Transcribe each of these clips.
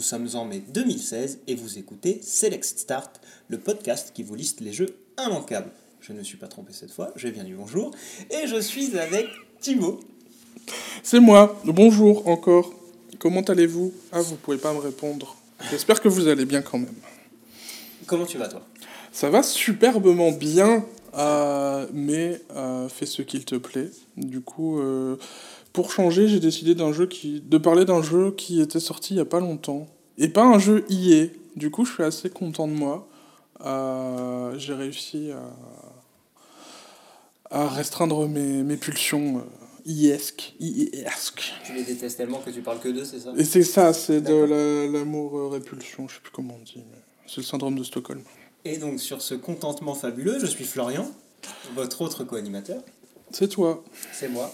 nous sommes en mai 2016 et vous écoutez Select Start, le podcast qui vous liste les jeux immanquables. Je ne me suis pas trompé cette fois, j'ai bien du bonjour, et je suis avec Thibaut. C'est moi, bonjour encore. Comment allez-vous? Ah, vous pouvez pas me répondre. J'espère que vous allez bien quand même. Comment tu vas toi? Ça va superbement bien, euh, mais euh, fais ce qu'il te plaît. Du coup, euh, pour changer, j'ai décidé d'un jeu qui, de parler d'un jeu qui était sorti il y a pas longtemps. Et pas un jeu IA. Du coup, je suis assez content de moi. Euh, j'ai réussi à, à restreindre mes, mes pulsions euh, IESC. IESC. Tu les détestes tellement que tu parles que d'eux, c'est ça? Et c'est ça, c'est de l'amour-répulsion, je sais plus comment on dit, mais c'est le syndrome de Stockholm. Et donc sur ce contentement fabuleux, je suis Florian, votre autre co-animateur, C'est toi. c'est moi.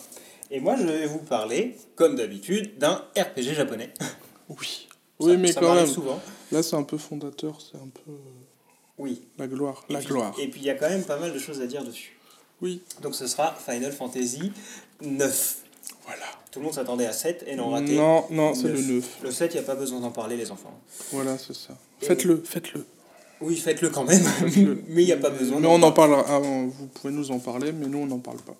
Et moi je vais vous parler, comme d'habitude, d'un RPG japonais. Oui. Ça- Oui, mais ça quand même, souvent. là c'est un peu fondateur, c'est un peu euh, Oui. la gloire. Et La puis- gloire. Et puis il y a quand même pas mal de choses à dire dessus. Oui, Donc ce sera Final Fantasy 9. voilà. Tout le monde s'attendait à 7 et non raté. Non, non, c'est le Neuf. 9. Le 7, il n'y a pas besoin d'en parler, les enfants. Voilà, c'est ça. Faites-le, faites-le. Oui, faites-le quand même, mais il n'y a pas besoin. Mais on en parlera. ah, vous pouvez nous en parler, mais nous on n'en parle pas.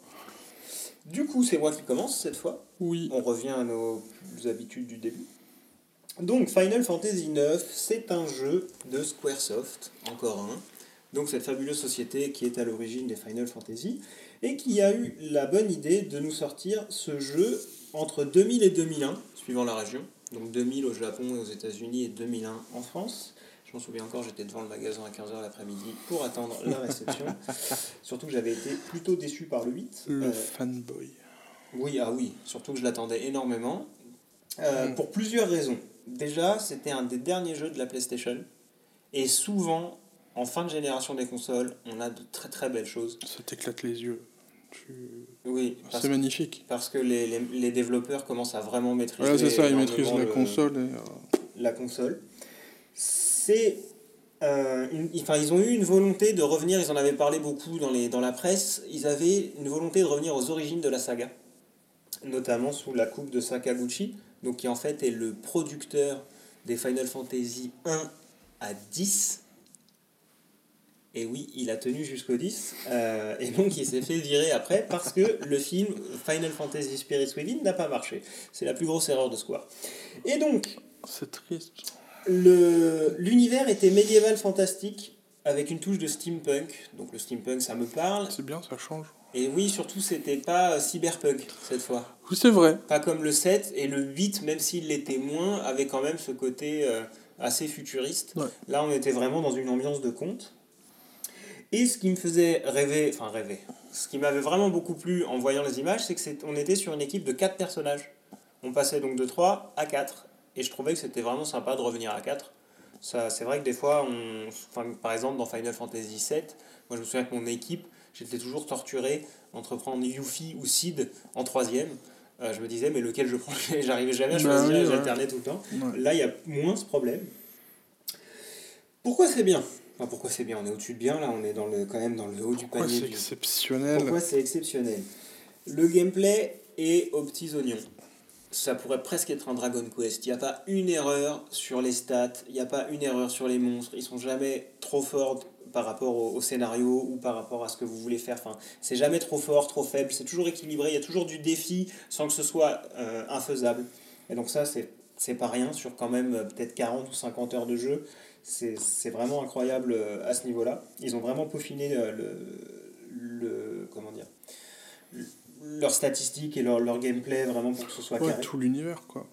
Du coup, c'est moi qui commence cette fois. Oui. On revient à nos habitudes du début. Donc, Final Fantasy IX, c'est un jeu de Squaresoft, encore un. Donc, cette fabuleuse société qui est à l'origine des Final Fantasy et qui a eu la bonne idée de nous sortir ce jeu entre 2000 et 2001, suivant la région. Donc, 2000 au Japon et aux États-Unis et 2001 en France. M'en souviens encore, j'étais devant le magasin à 15h l'après-midi pour attendre la réception. Surtout que j'avais été plutôt déçu par le 8. Le Euh, fanboy. oui, ah oui, surtout que je l'attendais énormément. Euh, Mm. Pour plusieurs raisons. Déjà, c'était un des derniers jeux de la PlayStation. Et souvent, en fin de génération des consoles, on a de très très belles choses. Ça t'éclate les yeux. Tu- Oui, C'est magnifique. parce que les, les, les développeurs commencent à vraiment maîtriser Voilà, c'est ça, ils maîtrisent la le- console. Et, euh, la console. C'est. euh, enfin, ils ont eu une volonté de revenir, ils en avaient parlé beaucoup dans, les, dans la presse, ils avaient une volonté de revenir aux origines de la saga, notamment sous la coupe de Sakaguchi, donc qui en fait est le producteur des Final Fantasy 1 à 10. Et oui, il a tenu jusqu'au 10, euh, et donc il s'est fait virer après parce que le film Final Fantasy Spirits Within n'a pas marché. C'est la plus grosse erreur de Square. Et donc, C'est triste. L'univers était médiéval fantastique avec une touche de steampunk. Donc le steampunk, ça me parle. C'est bien, ça change. Et oui, surtout, c'était pas euh, cyberpunk cette fois. Oui, c'est vrai. Pas comme le 7 et le 8, même s'il l'était moins, avait quand même ce côté euh, assez futuriste. Ouais. Là, on était vraiment dans une ambiance de conte. Et ce qui me faisait rêver, enfin rêver, ce qui m'avait vraiment beaucoup plu en voyant les images, c'est que c'est- on était sur une équipe de 4 personnages. On passait donc de 3 à 4. Et je trouvais que c'était vraiment sympa de revenir à 4. Ça, c'est vrai que des fois, on, enfin, par exemple dans Final Fantasy VII, moi je me souviens que mon équipe, j'étais toujours torturé entre prendre Yuffie ou Sid en troisième. Euh, je me disais, mais lequel je prends? J'arrivais jamais à Bah choisir, oui, et ouais. j'alternais tout le temps. Ouais. Là, il y a moins ce problème. Pourquoi c'est bien? Enfin, pourquoi c'est bien? On est au-dessus de bien, là, on est dans le, quand même dans le haut du Pourquoi panier. c'est du- exceptionnel? Pourquoi c'est exceptionnel? Le gameplay est aux petits oignons. Ça pourrait presque être un Dragon Quest. Il n'y a pas une erreur sur les stats, il n'y a pas une erreur sur les monstres. Ils sont jamais trop forts par rapport au, scénario ou par rapport à ce que vous voulez faire. Enfin, c'est jamais trop fort, trop faible. C'est toujours équilibré. Il y a toujours du défi sans que ce soit euh, infaisable. Et donc ça, c'est pas rien sur quand même euh, peut-être 40 ou 50 heures de jeu. C'est vraiment incroyable euh, à ce niveau-là. Ils ont vraiment peaufiné le, le comment dire leurs statistiques et leur, leur gameplay vraiment pour que ce soit Ouais, carré. tout l'univers, quoi.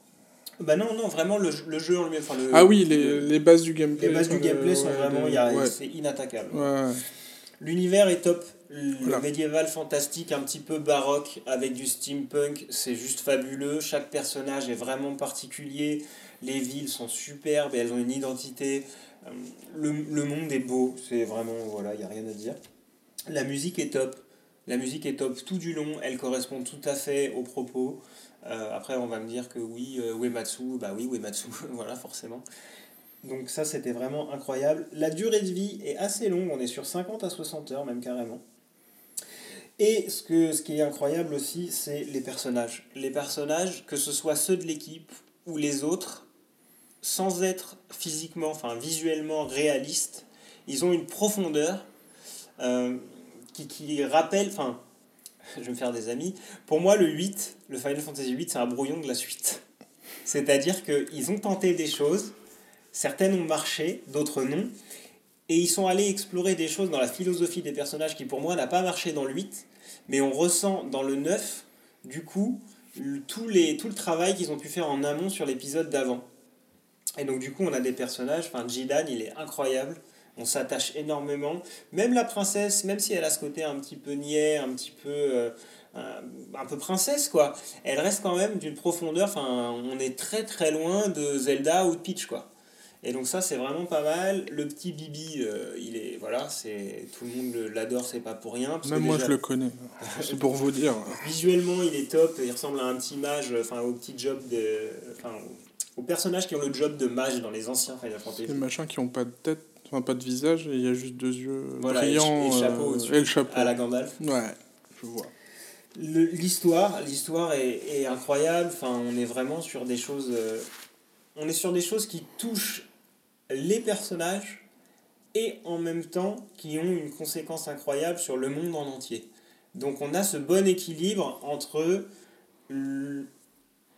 Bah non, non, vraiment le, le jeu en lui-même. enfin, le- Ah oui, les, le- les bases du gameplay. les bases du gameplay sont ouais, vraiment, ouais. c'est inattaquable. L'univers est top. Le Voilà. médiéval fantastique, un petit peu baroque, avec du steampunk, c'est juste fabuleux. Chaque personnage est vraiment particulier. Les villes sont superbes et elles ont une identité. Euh, Le, le monde est beau, c'est vraiment, voilà, il n'y a rien à dire. La musique est top. La musique est top tout du long, elle correspond tout à fait aux propos. Euh, après, on va me dire que oui, euh, Uematsu, bah oui, Uematsu, voilà, forcément. Donc ça, c'était vraiment incroyable. La durée de vie est assez longue, on est sur 50 à 60 heures, même carrément. Et ce, que, ce qui est incroyable aussi, c'est les personnages. Les personnages, que ce soit ceux de l'équipe ou les autres, sans être physiquement, enfin visuellement réaliste, ils ont une profondeur euh, qui, qui rappelle, enfin, je vais me faire des amis, pour moi le 8, le Final Fantasy 8, c'est un brouillon de la suite. C'est-à-dire qu'ils ont tenté des choses, certaines ont marché, d'autres non, et ils sont allés explorer des choses dans la philosophie des personnages qui pour moi n'a pas marché dans le 8, mais on ressent dans le 9, du coup, tout, les, tout le travail qu'ils ont pu faire en amont sur l'épisode d'avant. Et donc du coup, on a des personnages, enfin Jidan, il est incroyable, on s'attache énormément. Même la princesse, même si elle a ce côté un petit peu niais, un petit peu... Euh, un peu princesse quoi, elle reste quand même d'une profondeur, enfin on est très très loin de Zelda ou de Peach quoi. Et donc ça c'est vraiment pas mal. Le petit Bibi, euh, il est voilà, c'est tout le monde l'adore, c'est pas pour rien. Même moi je le connais. c'est pour vous dire. Visuellement il est top, il ressemble à un petit mage, enfin au petit job de, enfin aux personnages qui ont le job de mage dans les anciens Final Fantasy. Les machins qui ont pas de tête, enfin pas de visage, il y a juste deux yeux brillants. Et, le chapeau, euh, et le chapeau. À la Gandalf. Ouais, je vois. L'histoire, l'histoire est, est, incroyable. Enfin, on est vraiment sur des choses. Euh, on est sur des choses qui touchent les personnages et en même temps qui ont une conséquence incroyable sur le monde en entier. Donc on a ce bon équilibre entre,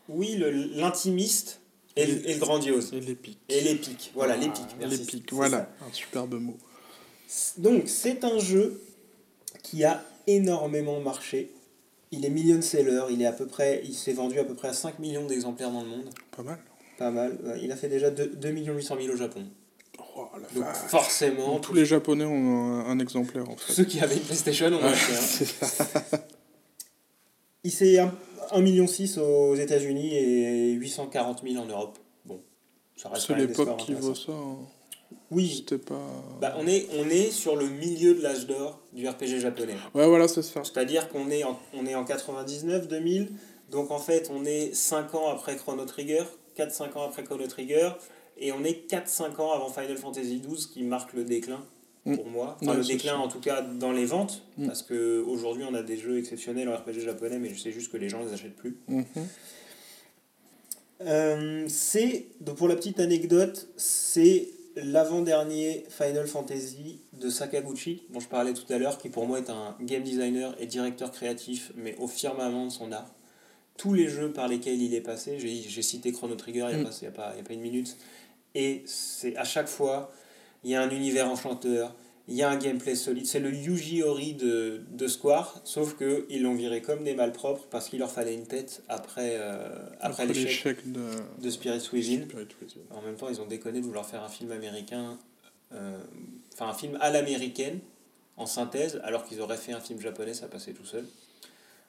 oui, l'intimiste et, le grandiose. Et l'épique. Et l'épique, voilà, l'épique. L'épique, voilà, un superbe mot. Donc c'est un jeu qui a énormément marché. Il est million seller, il est à peu près, il s'est vendu à peu près à 5 millions d'exemplaires dans le monde. Pas mal. Pas mal. Il a fait déjà 2, 2 800 000 au Japon. Oh, Donc forcément. tous les Japonais ont un, exemplaire en fait. Ceux qui avaient une PlayStation ont acheté. Hein. Il s'est 1,6 million aux États-Unis et 840 000 en Europe. Bon, ça reste C'est l'époque qui vaut ça. Hein. Oui. C'était pas. Bah, on, est, on est sur le milieu de l'âge d'or du RPG japonais. Ouais, voilà, c'est ça. C'est-à-dire qu'on est en, on est en 99, 2000. Donc en fait, on est 5 ans après Chrono Trigger, 4-5 ans après Chrono Trigger, et on est 4-5 ans avant Final Fantasy XII qui marque le déclin. Pour moi. Enfin, le déclin en tout cas dans les ventes, mm. parce qu'aujourd'hui on a des jeux exceptionnels en RPG japonais, mais je sais juste que les gens les achètent plus. Mm-hmm. Euh, c'est, pour la petite anecdote, c'est l'avant-dernier Final Fantasy de Sakaguchi, dont je parlais tout à l'heure, qui pour moi est un game designer et directeur créatif, mais au firmament de son art tous les jeux par lesquels il est passé, j'ai cité Chrono Trigger il n'y a, mm. a, pas une minute, et c'est à chaque fois, il y a un univers enchanteur, il y a un gameplay solide, c'est le Yuji Ori de, de Square, sauf qu'ils l'ont viré comme des malpropres parce qu'il leur fallait une tête après, euh, après, l'échec de, de Spirit, Within. En même temps, ils ont déconné de vouloir faire un film américain, euh, enfin un film à l'américaine, en synthèse, alors qu'ils auraient fait un film japonais, ça passait tout seul.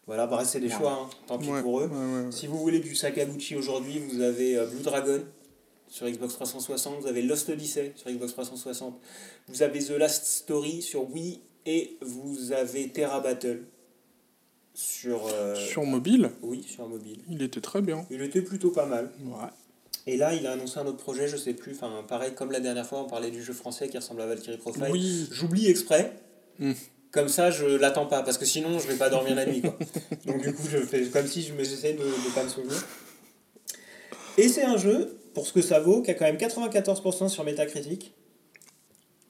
Voilà, bah, c'est des choix, hein. tant pis pour eux. si vous voulez du Sakaguchi aujourd'hui, vous avez euh, Blue Dragon sur Xbox 360, vous avez Lost Odyssey sur Xbox 360, vous avez The Last Story sur Wii et vous avez Terra Battle sur... Euh, sur mobile Oui, sur mobile. Il était très bien. Il était plutôt pas mal. Ouais. Et là, il a annoncé un autre projet, je sais plus, enfin pareil comme la dernière fois, on parlait du jeu français qui ressemble à Valkyrie Profile. Oui. J'oublie exprès. Hmm. Comme ça, je l'attends pas, parce que sinon, je vais pas dormir la nuit. Quoi. Donc, du coup, je fais comme si je j'essayais de ne pas me souvenir. Et c'est un jeu, pour ce que ça vaut, qui a quand même 94% sur Metacritic.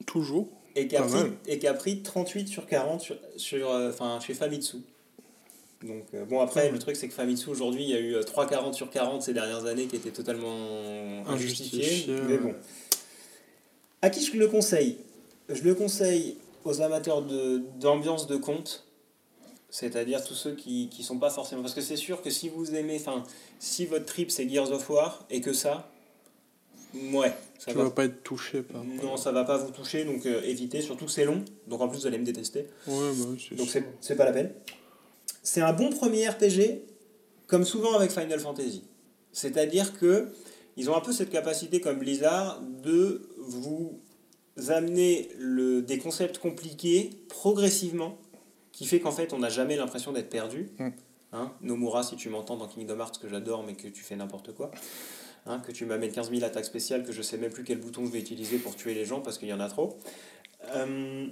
Toujours. Et qui a, pris, et qui a pris 38 sur 40 sur, sur euh, chez Famitsu. Donc, euh, bon, après, le truc, c'est que Famitsu, aujourd'hui, il y a eu 3,40 sur 40 ces dernières années qui étaient totalement injustifiés. Mais bon. À qui je le conseille? Je le conseille aux amateurs d'ambiance de, conte, c'est-à-dire tous ceux qui ne sont pas forcément... Parce que c'est sûr que si vous aimez, enfin, si votre trip c'est Gears of War et que ça, ouais. Ça va, pas être touché par... Non, ça va pas vous toucher, donc euh, évitez, surtout que c'est long, donc en plus vous allez me détester. Ouais, bah, donc c'est pas la peine. C'est un bon premier RPG, comme souvent avec Final Fantasy. C'est-à-dire que ils ont un peu cette capacité comme Blizzard de vous amener le, des concepts compliqués progressivement, qui fait qu'en fait on n'a jamais l'impression d'être perdu. Mm. Hein, Nomura, si tu m'entends dans Kingdom Hearts, que j'adore, mais que tu fais n'importe quoi. Hein, que tu m'amènes 15 000 attaques spéciales, que je sais même plus quel bouton je vais utiliser pour tuer les gens parce qu'il y en a trop. Euh,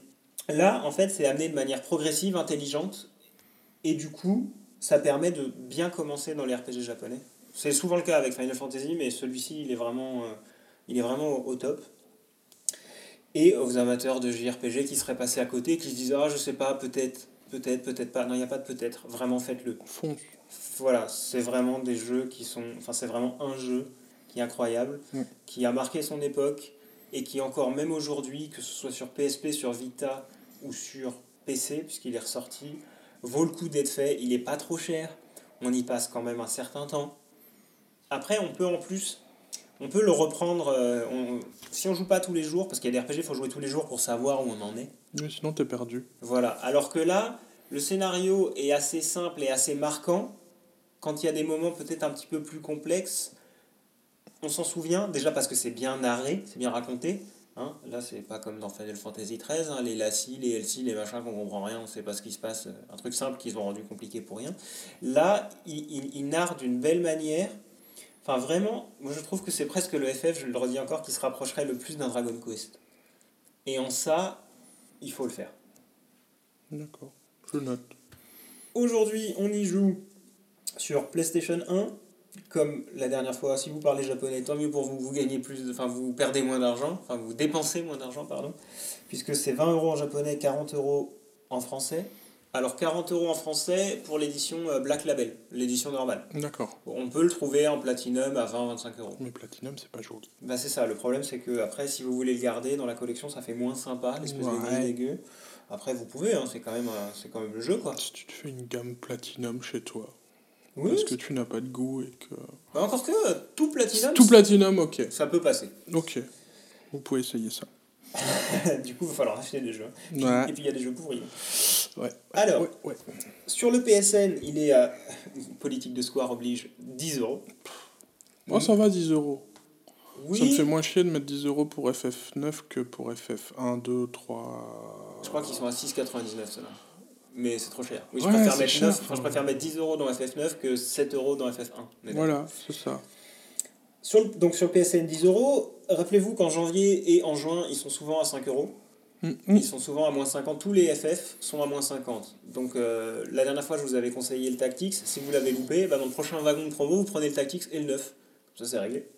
là, en fait, c'est amené de manière progressive, intelligente, et du coup, ça permet de bien commencer dans les RPG japonais. C'est souvent le cas avec Final Fantasy, mais celui-ci, il est vraiment, euh, il est vraiment au, au top. Et aux amateurs de JRPG qui seraient passés à côté, qui se disent Ah, je sais pas, peut-être, peut-être, peut-être pas. Non, il n'y a pas de peut-être. Vraiment, faites-le. Fonce. Voilà, c'est vraiment des jeux qui sont. Enfin, c'est vraiment un jeu qui est incroyable, Mm. qui a marqué son époque et qui, encore même aujourd'hui, que ce soit sur PSP, sur Vita ou sur PC, puisqu'il est ressorti, vaut le coup d'être fait. Il est pas trop cher. On y passe quand même un certain temps. Après, on peut en plus. On peut le reprendre. euh, on- si on joue pas tous les jours, parce qu'il y a des RPG, il faut jouer tous les jours pour savoir où on en est. Mais sinon, t'es perdu. Voilà. Alors que là, le scénario est assez simple et assez marquant. Quand il y a des moments peut-être un petit peu plus complexes, on s'en souvient. Déjà parce que c'est bien narré, c'est bien raconté. Hein là, c'est pas comme dans Final Fantasy XIII, hein, les Lassie, les Elsie, les machins qu'on comprend rien, on sait pas ce qui se passe. Un truc simple qu'ils ont rendu compliqué pour rien. Là, il, il, il narre d'une belle manière. Enfin, vraiment, moi je trouve que c'est presque le FF, je le redis encore, qui se rapprocherait le plus d'un Dragon Quest. Et en ça, il faut le faire. D'accord. Je note. Aujourd'hui, on y joue sur PlayStation 1. Comme la dernière fois, si vous parlez japonais, tant mieux pour vous, vous gagnez plus, enfin vous perdez moins d'argent, enfin vous dépensez moins d'argent, pardon, puisque c'est 20 euros en japonais, 40 euros en français. Alors 40 euros en français pour l'édition euh, Black Label, l'édition normale. D'accord. On peut le trouver en platinum à 20-25 euros. Mais Platinum, c'est pas joli. Bah c'est ça, le problème c'est que après si vous voulez le garder dans la collection ça fait moins sympa, l'espèce de gris dégueu. Après vous pouvez, hein, c'est quand, même, quand même le jeu quoi. Si tu te fais une gamme Platinum chez toi, Oui, parce que tu n'as pas de goût et que... Bah, encore que euh, tout platinum, Tout Platinum, ok. ça peut passer. Ok. Vous pouvez essayer ça. du coup, il va falloir acheter des jeux. Puis- Ouais. Et puis il y a des jeux pourris. Ouais. Alors, Ouais, ouais. sur le PSN, il est à politique de square oblige 10 euros. Oh, ça va, 10 euros. Oui, Ça me fait moins chier de mettre 10 euros pour FF9 que pour FF1, 2, 3... je crois qu'ils sont à 6,99 ceux-là. Mais c'est trop cher. Oui, je, Ouais, préfère mettre cher, 9, enfin, je préfère mettre 10 euros dans FF9 que 7 euros dans FF1. On est d'accord. Voilà, c'est ça. Sur le- donc sur le PSN 10 euros, rappelez-vous qu'en janvier et en juin, ils sont souvent à 5 euros. Mm, mm. Ils sont souvent à moins 50. Tous les FF sont à moins 50. Donc euh, la dernière fois, je vous avais conseillé le Tactics. Si vous l'avez loupé, bah, dans le prochain wagon de promo, vous prenez le Tactics et le 9. Ça, c'est réglé.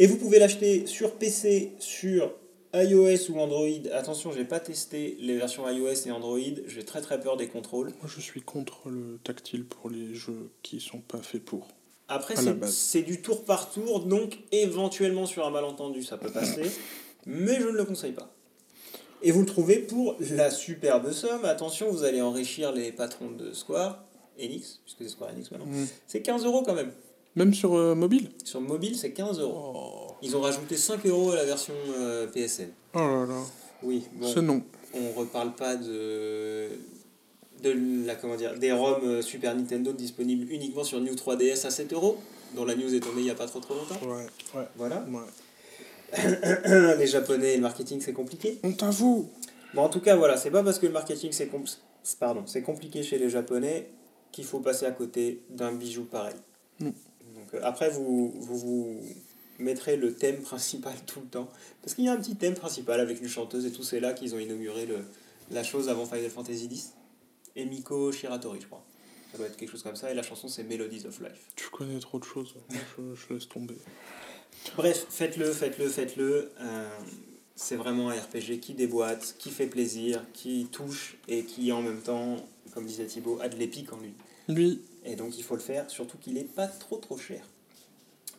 Et vous pouvez l'acheter sur PC, sur iOS ou Android. Attention, j'ai pas testé les versions iOS et Android. J'ai très très peur des contrôles. Moi, je suis contre le tactile pour les jeux qui sont pas faits pour. Après, c'est du tour par tour, donc éventuellement sur un malentendu, ça peut passer, mais je ne le conseille pas. Et vous le trouvez pour la superbe somme. Attention, vous allez enrichir les patrons de Square, Enix, puisque c'est Square Enix maintenant. Mm. C'est 15 euros quand même. Même sur euh, mobile Sur mobile, c'est 15 euros. oh. Ils ont rajouté 5 euros à la version euh, PSN. oh là là, Oui, bon, c'est non. on reparle pas de de la comment dire des ROM euh, Super Nintendo disponibles uniquement sur New 3DS à 7 euros, dont la news est tombée il y a pas trop trop longtemps. Ouais, ouais, Voilà. ouais. les japonais et le marketing c'est compliqué. On t'avoue Bon en tout cas voilà, c'est pas parce que le marketing c'est compl- pardon, c'est compliqué chez les japonais qu'il faut passer à côté d'un bijou pareil. Mm. Donc euh, après vous, vous vous mettrez le thème principal tout le temps parce qu'il y a un petit thème principal avec une chanteuse et tout c'est là qu'ils ont inauguré le, la chose avant Final Fantasy X et Miko Shiratori je crois. Ça doit être quelque chose comme ça et la chanson c'est Melodies of Life. Tu connais trop de choses. Moi, je, je laisse tomber. Bref, faites-le, faites-le, faites-le. Euh, c'est vraiment un RPG qui déboîte, qui fait plaisir, qui touche et qui en même temps, comme disait Thibaut, a de l'épique en lui. Lui, Et donc il faut le faire, surtout qu'il n'est pas trop trop cher.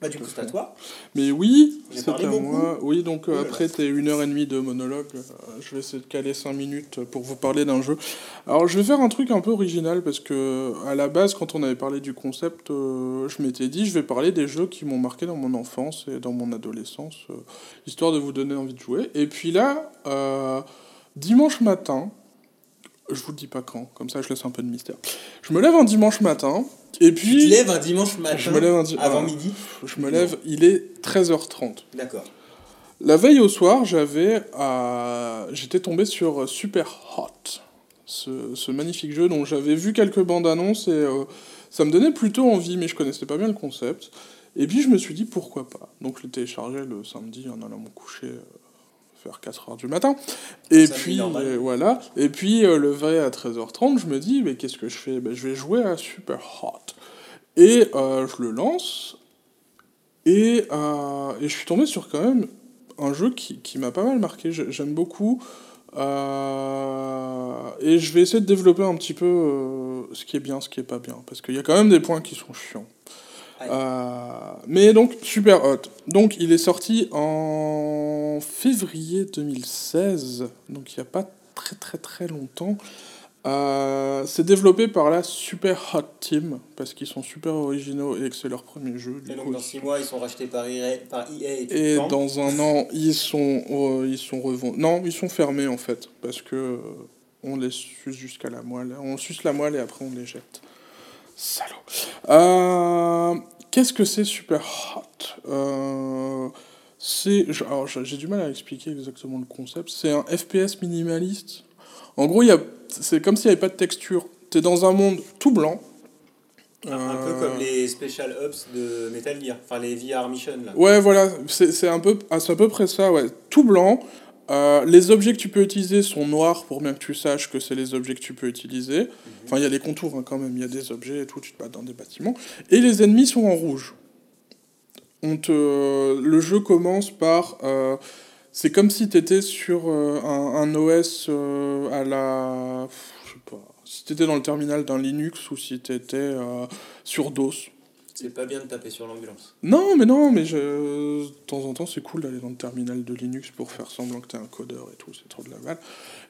Bah du coup c'est à toi. Mais oui, c'est à beaucoup. moi. Oui, donc euh, après tes une heure et demie de monologue, euh, je vais essayer de caler 5 minutes pour vous parler d'un jeu. Alors je vais faire un truc un peu original parce que à la base, quand on avait parlé du concept, euh, je m'étais dit je vais parler des jeux qui m'ont marqué dans mon enfance et dans mon adolescence, histoire de vous donner envie de jouer. Et puis là, dimanche matin, je vous le dis pas quand, comme ça je laisse un peu de mystère. Je me lève un dimanche matin et puis Tu te lèves un dimanche matin je me lève un di- avant ah. midi. je me lève, il est 13h30. D'accord. La veille au soir, j'avais, euh, j'étais tombé sur Super Hot, ce, ce magnifique jeu dont j'avais vu quelques bandes annonces et euh, ça me donnait plutôt envie, mais je connaissais pas bien le concept. Et puis je me suis dit pourquoi pas? Donc je l'ai téléchargé le samedi en allant me coucher euh, vers 4h du matin. Et puis euh, voilà. Et puis euh, le vrai à 13h30, je me dis mais qu'est-ce que je fais? Ben, Je vais jouer à Super Hot. Et euh, je le lance. Et, euh, et je suis tombé sur quand même un jeu qui, qui m'a pas mal marqué. J'ai- J'aime beaucoup. Euh, et je vais essayer de développer un petit peu ce qui est bien, ce qui est pas bien. Parce qu'il y a quand même des points qui sont chiants. Euh, mais donc, super hot. Donc, il est sorti en février 2016. Donc, il n'y a pas très très très longtemps. Euh, c'est développé par la Super Hot Team. Parce qu'ils sont super originaux et que c'est leur premier jeu. Du Et donc coup, dans 6 mois, ils sont rachetés par EA, par EA et et dans un an, ils sont, euh, ils sont revendus. Non, ils sont fermés en fait, parce que on les suce jusqu'à la moelle. On suce la moelle et après on les jette. Salaud. Euh, Qu'est-ce que c'est Super Hot Euh, C'est, j'ai du mal à expliquer exactement le concept. C'est un FPS minimaliste. En gros, c'est comme s'il n'y avait pas de texture. T'es dans un monde tout blanc. Un, un peu Euh, comme les Special Ops de Metal Gear, enfin les VR Mission là. Ouais, voilà, c'est peu, ah, c'est à peu près ça, ouais. Tout blanc. Euh, les objets que tu peux utiliser sont noirs pour bien que tu saches que c'est les objets que tu peux utiliser. Enfin, il y a des contours hein, quand même, il y a des objets et tout, tu te bats dans des bâtiments. Et les ennemis sont en rouge. On te, le jeu commence par. euh, c'est comme si tu étais sur euh, un, un OS à la. Je sais pas. Si tu étais dans le terminal d'un Linux ou si tu étais sur DOS. C'est pas bien de taper sur l'ambulance. Non, mais non, mais je... de temps en temps, c'est cool d'aller dans le terminal de Linux pour faire semblant que t'es un codeur et tout, c'est trop de la balle.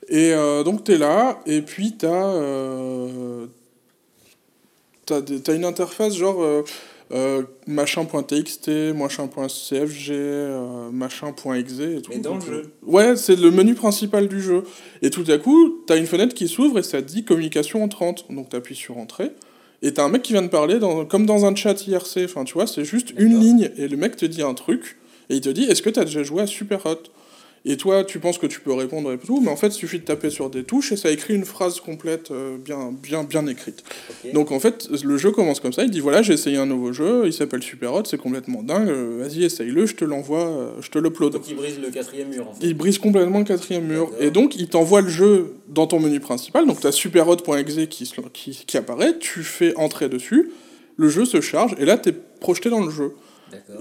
Et euh, donc t'es là, et puis t'as euh... t'as des- t'as une interface genre euh, euh, machin.txt, machin.cfg, euh, machin.exe et tout. Mais dans le euh, jeu. Ouais, c'est le menu principal du jeu. Et tout à coup, t'as une fenêtre qui s'ouvre et ça te dit communication entrante. Donc t'appuies sur entrée. Et t'as un mec qui vient de parler dans, comme dans un chat IRC. Enfin, tu vois, c'est juste une ligne. Et le mec te dit un truc. Et il te dit Est-ce que t'as déjà joué à Super Hot? Et toi, tu penses que tu peux répondre et tout. Mais en fait, il suffit de taper sur des touches et ça écrit une phrase complète euh, bien, bien, bien écrite. Donc en fait, le jeu commence comme ça. Il dit Voilà, j'ai essayé un nouveau jeu. Il s'appelle Super Hot. C'est complètement dingue. euh, Vas-y, essaye-le. Je te l'envoie. euh, je te l'upload. Donc ils brisent le quatrième mur en fait. Il brise complètement le quatrième mur. Et donc, il t'envoie le jeu dans ton menu principal. Donc, tu as superhot.exe qui, qui, qui apparaît. Tu fais entrer dessus. Le jeu se charge. Et là, tu es projeté dans le jeu.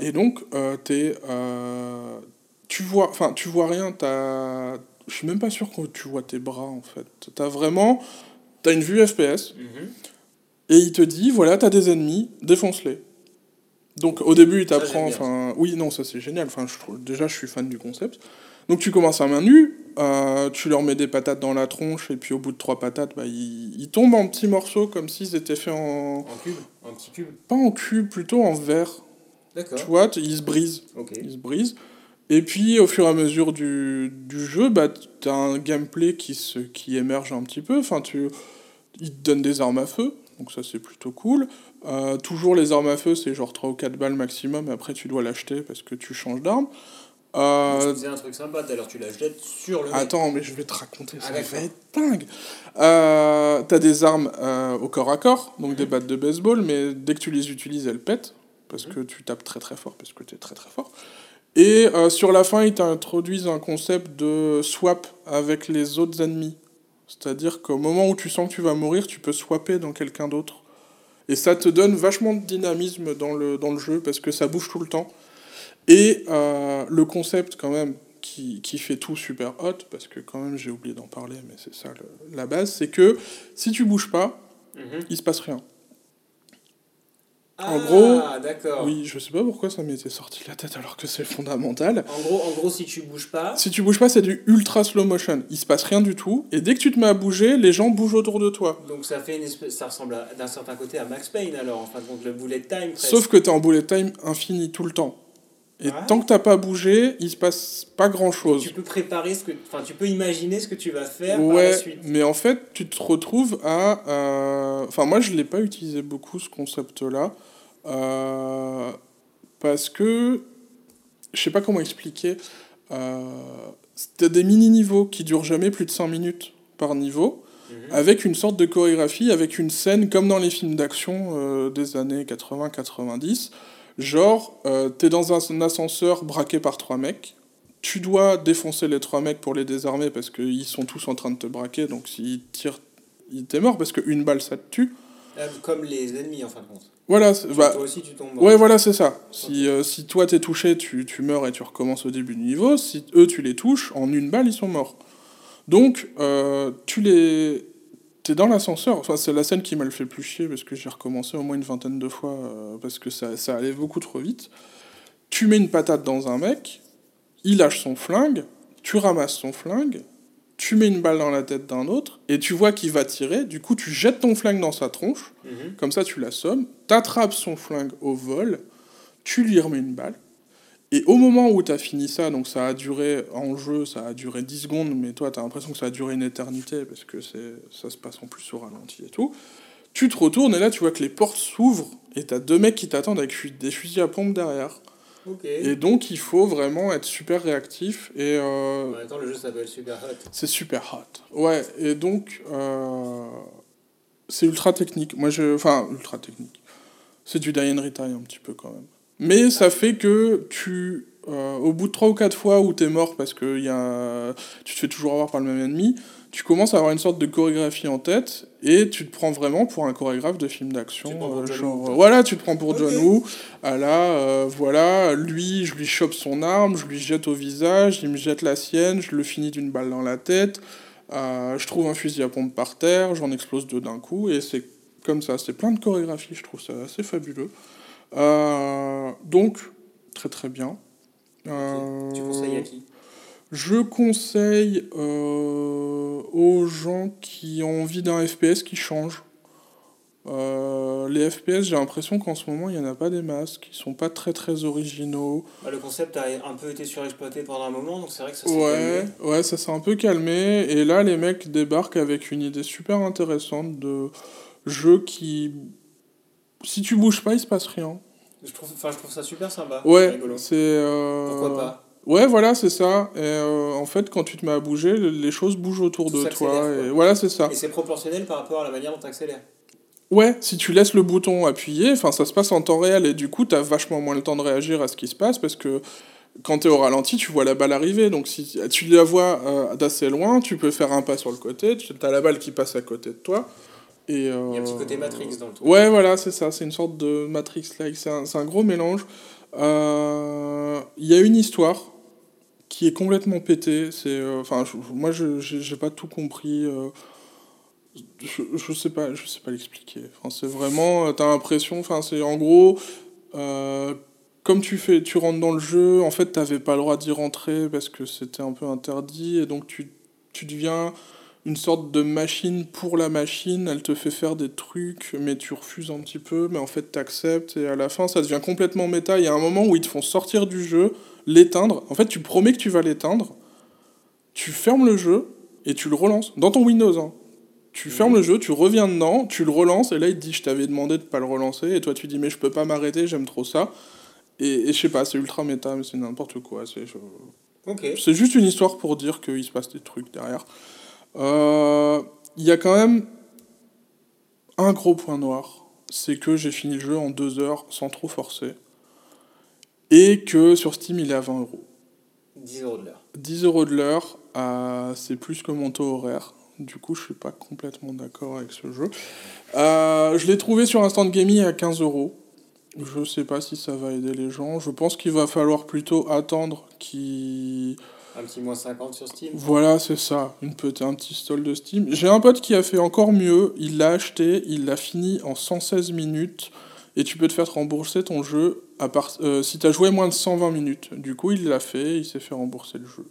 Et donc, euh, t'es, euh, tu vois, enfin, tu vois rien. T'as, je suis même pas sûr que tu vois tes bras en fait. T'as vraiment, t'as une vue FPS. Mhm. Et il te dit, voilà, t'as des ennemis, défonce-les. Donc au début, il t'apprend, enfin, oui, non, ça c'est génial. Enfin, je trouve, déjà, je suis fan du concept. Donc tu commences à main nue, euh, tu leur mets des patates dans la tronche, et puis au bout de trois patates, bah, ils, ils tombent en petits morceaux comme s'ils étaient faits en, En cube En petit cube pas en cube, plutôt en verre. D'accord. Tu vois, ils se brisent, ils se brisent. Et puis au fur et à mesure du, du jeu, bah, t'as un gameplay qui, se, qui émerge un petit peu. Enfin, tu, ils te donnent des armes à feu, donc ça c'est plutôt cool. Euh, toujours les armes à feu, c'est genre 3 ou 4 balles maximum, et après tu dois l'acheter parce que tu changes d'arme. Tu Euh, faisais un truc sympa l'heure, tu la jettes sur le. Attends, mais je vais te raconter, ça Ah, va être dingue. Euh, T'as des armes euh, au corps à corps, donc des Mhm. battes de baseball, mais dès que tu les utilises, elles pètent, parce Mhm. que tu tapes très très fort, parce que tu es très très fort. Et euh, sur la fin, ils t'introduisent un concept de swap avec les autres ennemis. C'est-à-dire qu'au moment où tu sens que tu vas mourir, tu peux swapper dans quelqu'un d'autre. Et ça te donne vachement de dynamisme dans le, dans le jeu, parce que ça bouge tout le temps. Et euh, le concept, quand même, qui, qui fait tout super hot, parce que quand même, j'ai oublié d'en parler, mais c'est ça le- la base, c'est que si tu bouges pas, Mhm. il se passe rien. Ah, En gros, d'accord. Oui, je sais pas pourquoi ça m'était sorti de la tête alors que c'est fondamental. En gros, en gros, si tu bouges pas, Si tu bouges pas, c'est du ultra slow motion. Il se passe rien du tout. Et dès que tu te mets à bouger, les gens bougent autour de toi. donc ça fait une espèce, ça ressemble d'un certain côté à Max Payne alors, en fin de compte, le bullet time. presque. Sauf que t'es en bullet time infini tout le temps. Et Ah. tant que t'as pas bougé, il se passe pas grand chose. tu peux préparer ce que, enfin, tu peux imaginer ce que tu vas faire par la suite. mais en fait, tu te retrouves à. euh, Enfin, moi, je l'ai pas utilisé beaucoup ce concept-là. euh, Parce que. Je sais pas comment expliquer. Euh... C'était des mini-niveaux qui durent jamais plus de 5 minutes par niveau. Mhm. avec une sorte de chorégraphie, avec une scène comme dans les films d'action euh, des années 80-90. Genre, euh, t'es dans un, ascenseur braqué par trois mecs, tu dois défoncer les trois mecs pour les désarmer parce qu'ils sont tous en train de te braquer, donc s'ils tirent, il t'es mort parce qu'une balle ça te tue. Euh, Comme les ennemis en fin de compte. Voilà, bah, toi aussi tu tombes. Ouais, voilà, c'est ça. Si, euh, si toi t'es touché, tu, tu meurs et tu recommences au début du niveau. Si eux tu les touches, en une balle, ils sont morts. Donc, euh, tu les. T'es dans l'ascenseur. Enfin, c'est la scène qui m'a le fait plus chier parce que j'ai recommencé au moins une vingtaine de fois euh, parce que ça, ça allait beaucoup trop vite. Tu mets une patate dans un mec, il lâche son flingue, tu ramasses son flingue, tu mets une balle dans la tête d'un autre et tu vois qu'il va tirer. Du coup, tu jettes ton flingue dans sa tronche. Mhm. Comme ça, tu l'assommes, t'attrapes son flingue au vol, tu lui remets une balle. Et au moment où tu as fini ça, donc ça a duré en jeu, ça a duré 10 secondes, mais toi, tu as l'impression que ça a duré une éternité parce que ça se passe en plus au ralenti et tout. Tu te retournes et là, tu vois que les portes s'ouvrent et tu as deux mecs qui t'attendent avec des fusils à pompe derrière. Et donc, il faut vraiment être super réactif et euh, En même temps, le jeu s'appelle Super Hot. c'est super hot. Ouais, et donc, euh, c'est ultra technique. Moi, je. Enfin, ultra technique. C'est du die and retry un petit peu quand même. Mais ça fait que tu. euh, au bout de 3 ou 4 fois où t'es mort parce que y a, tu te fais toujours avoir par le même ennemi, tu commences à avoir une sorte de chorégraphie en tête et tu te prends vraiment pour un chorégraphe de film d'action. Euh, genre, voilà, tu te prends pour Ok. John Woo. Ah là, euh, voilà, lui, je lui chope son arme, je lui jette au visage, il me jette la sienne, je le finis d'une balle dans la tête. Euh, je trouve un fusil à pompe par terre, j'en explose deux d'un coup, et c'est comme ça. C'est plein de chorégraphies, je trouve ça assez fabuleux. Euh, donc, très très bien. Euh, Tu conseilles à qui? je conseille euh, aux gens qui ont envie d'un FPS qui change. Euh, les FPS, j'ai l'impression qu'en ce moment, il n'y en a pas des masques, qui sont pas très très originaux. Bah, Le concept a un peu été surexploité pendant un moment, donc c'est vrai que ça s'est Ouais, calmé. ouais, ça s'est un peu calmé. Et là, les mecs débarquent avec une idée super intéressante de jeu qui. Si tu bouges pas, il se passe rien. Je trouve, enfin, je trouve ça super sympa. Ouais, c'est. euh, Pourquoi pas Ouais, voilà, c'est ça. Et euh, en fait, quand tu te mets à bouger, le- les choses bougent autour Tout de toi. Et voilà, c'est ça. Et c'est proportionnel par rapport à la manière dont tu accélères. Ouais, si tu laisses le bouton appuyé, enfin ça se passe en temps réel et du coup t'as vachement moins le temps de réagir à ce qui se passe parce que quand t'es au ralenti, tu vois la balle arriver. Donc si tu la vois euh, d'assez loin, tu peux faire un pas sur le côté, tu as la balle qui passe à côté de toi. Et, euh, Il y a un petit côté Matrix dans le truc. Ouais, voilà, c'est ça, c'est une sorte de Matrix-like, c'est un, un gros mélange. Euh, Il y a une histoire qui est complètement pétée. C'est, euh, enfin, moi, je j'ai pas tout compris. je, je sais pas, je sais pas l'expliquer. Enfin, c'est vraiment, euh, t'as l'impression, enfin, c'est en gros, comme tu fais, tu rentres dans le jeu, en fait, t'avais pas le droit d'y rentrer parce que c'était un peu interdit, et donc tu, tu deviens une sorte de machine pour la machine, elle te fait faire des trucs, mais tu refuses un petit peu, mais en fait t'acceptes, et à la fin ça devient complètement méta. Il y a un moment où ils te font sortir du jeu, l'éteindre. En fait, tu promets que tu vas l'éteindre, tu fermes le jeu et tu le relances dans ton Windows. hein. Tu fermes le jeu, tu reviens dedans, tu le relances, et là il te dit Je t'avais demandé de pas le relancer, et toi tu dis Mais je peux pas m'arrêter, j'aime trop ça. Et, et je sais pas, c'est ultra méta, mais c'est n'importe quoi. C'est je- Ok. c'est juste une histoire pour dire qu'il se passe des trucs derrière. Euh, Il y a quand même un gros point noir, c'est que j'ai fini le jeu en deux heures sans trop forcer. Et que sur Steam il est à 20 euros. 10 euros de l'heure. 10 euros de l'heure, euh, c'est plus que mon taux horaire. Du coup, je suis pas complètement d'accord avec ce jeu. Euh, je l'ai trouvé sur Instant Gaming à 15 euros. Je sais pas si ça va aider les gens. Je pense qu'il va falloir plutôt attendre qu'il Un petit moins 50 sur Steam. voilà, c'est ça, une petite, un petit stall de Steam. J'ai un pote qui a fait encore mieux, il l'a acheté, il l'a fini en 116 minutes, et tu peux te faire rembourser ton jeu à part, euh, si tu as joué moins de 120 minutes. Du coup, il l'a fait, il s'est fait rembourser le jeu.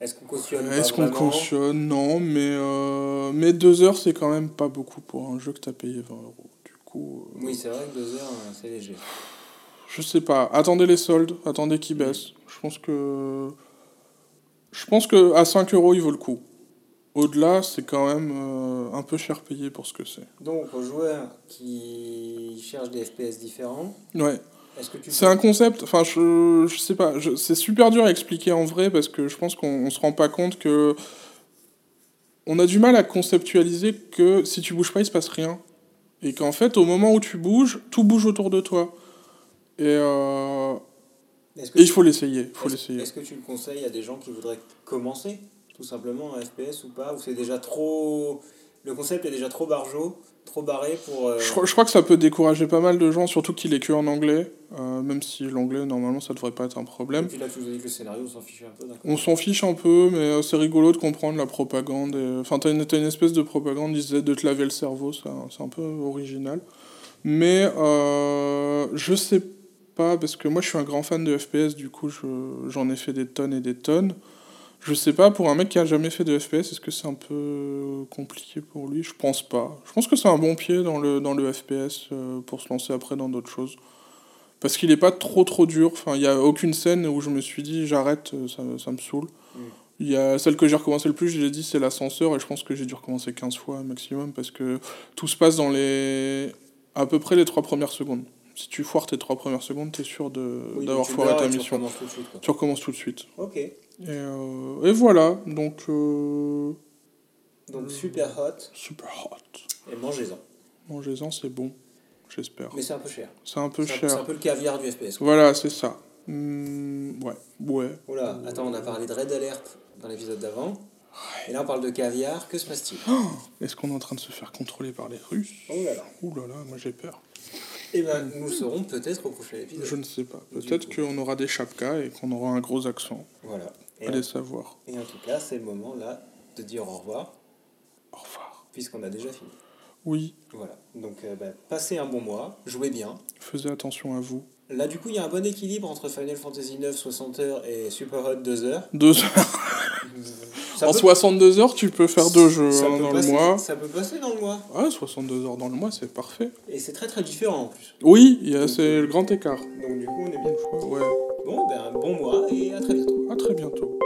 Est-ce qu'on cautionne Est-ce qu'on cautionne? Non, mais, euh, mais deux heures, c'est quand même pas beaucoup pour un jeu que tu as payé 20 euros. Du coup, euh, Oui, c'est vrai que 2 heures, c'est léger. Je sais pas. Attendez les soldes, attendez qu'ils baissent. Je pense que. Je pense que à 5 euros, il vaut le coup. Au-delà, c'est quand même euh, un peu cher payé pour ce que c'est. Donc, aux joueurs qui cherchent des FPS différents, Ouais. C'est un concept, enfin, je, je sais pas, c'est super dur à expliquer en vrai parce que je pense qu'on on se rend pas compte que. On a du mal à conceptualiser que si tu bouges pas, il se passe rien. Et qu'en fait, au moment où tu bouges, tout bouge autour de toi. Et, euh, et il faut l'essayer. est-ce- que tu le conseilles à des gens qui voudraient commencer, tout simplement, un FPS ou pas Ou c'est déjà trop. Le concept est déjà trop barjot trop barré pour. euh, Je, crois- je crois que ça peut décourager pas mal de gens, surtout qu'il est que en anglais, euh, même si l'anglais, normalement, ça devrait pas être un Et problème. puis là, tu nous as dit que le scénario, on s'en fichait un peu. On s'en fiche un peu, mais euh, c'est rigolo de comprendre la propagande. et- Enfin, t'as une, une espèce de propagande, ils essaient de te laver le cerveau, c'est un peu original. Mais euh, je sais pas, parce que moi je suis un grand fan de FPS, du coup je- j'en ai fait des tonnes et des tonnes. Je sais pas, pour un mec qui a jamais fait de FPS, est-ce que c'est un peu compliqué pour lui? Je pense pas. Je pense que c'est un bon pied dans le, dans le FPS euh, pour se lancer après dans d'autres choses. Parce qu'il est pas trop trop dur. Enfin, il y a aucune scène où je me suis dit j'arrête, euh, ça, ça me saoule. Mm. Il y a celle que j'ai recommencé le plus, je l'ai dit, c'est l'ascenseur et je pense que j'ai dû recommencer 15 fois maximum parce que tout se passe dans les à peu près les trois premières secondes. Si tu foires tes trois premières secondes, t'es sûr Oui, d'avoir foiré ta tu mission. recommences tout de suite, quoi. Tu recommences tout de suite. Ok. Et, euh, et voilà, donc euh, Donc super hot super hot. et mangez-en. Mangez-en, c'est bon, j'espère. Mais c'est un peu cher. C'est un peu un, c'est cher. un peu le caviar du FPS. quoi. Voilà, c'est ça. Hmm, ouais, ouais. Oula, attends, on a parlé de Red Alert dans l'épisode d'avant. Et là, on parle de caviar. Que se passe-t-il? Est-ce qu'on est en train de se faire contrôler par les Russes? Oh là là. Ouh là là, moi j'ai peur. Eh ben, nous saurons peut-être au prochain épisode. Je ne sais pas. Peut-être qu'on aura des chapkas et qu'on aura un gros accent. Voilà. Et, Allez savoir. et en tout cas, c'est le moment là de dire au revoir, Au revoir. puisqu'on a déjà fini. Oui, Voilà. Donc, euh, bah, passez un bon mois, jouez bien. faisez attention à vous. Là, du coup, il y a un bon équilibre entre Final Fantasy 9 60 heures et Super Hot 2 heures. Deux heures. En peut- 62 heures, tu peux faire deux jeux ça hein, dans passer- le mois. Ça peut passer dans le mois. Ouais, 62 heures dans le mois, c'est parfait. Et c'est très très différent en plus. Oui, c'est le grand écart. Donc, du coup, on est bien. Ouais, Bon, ben, bon mois et à très bientôt. à très bientôt.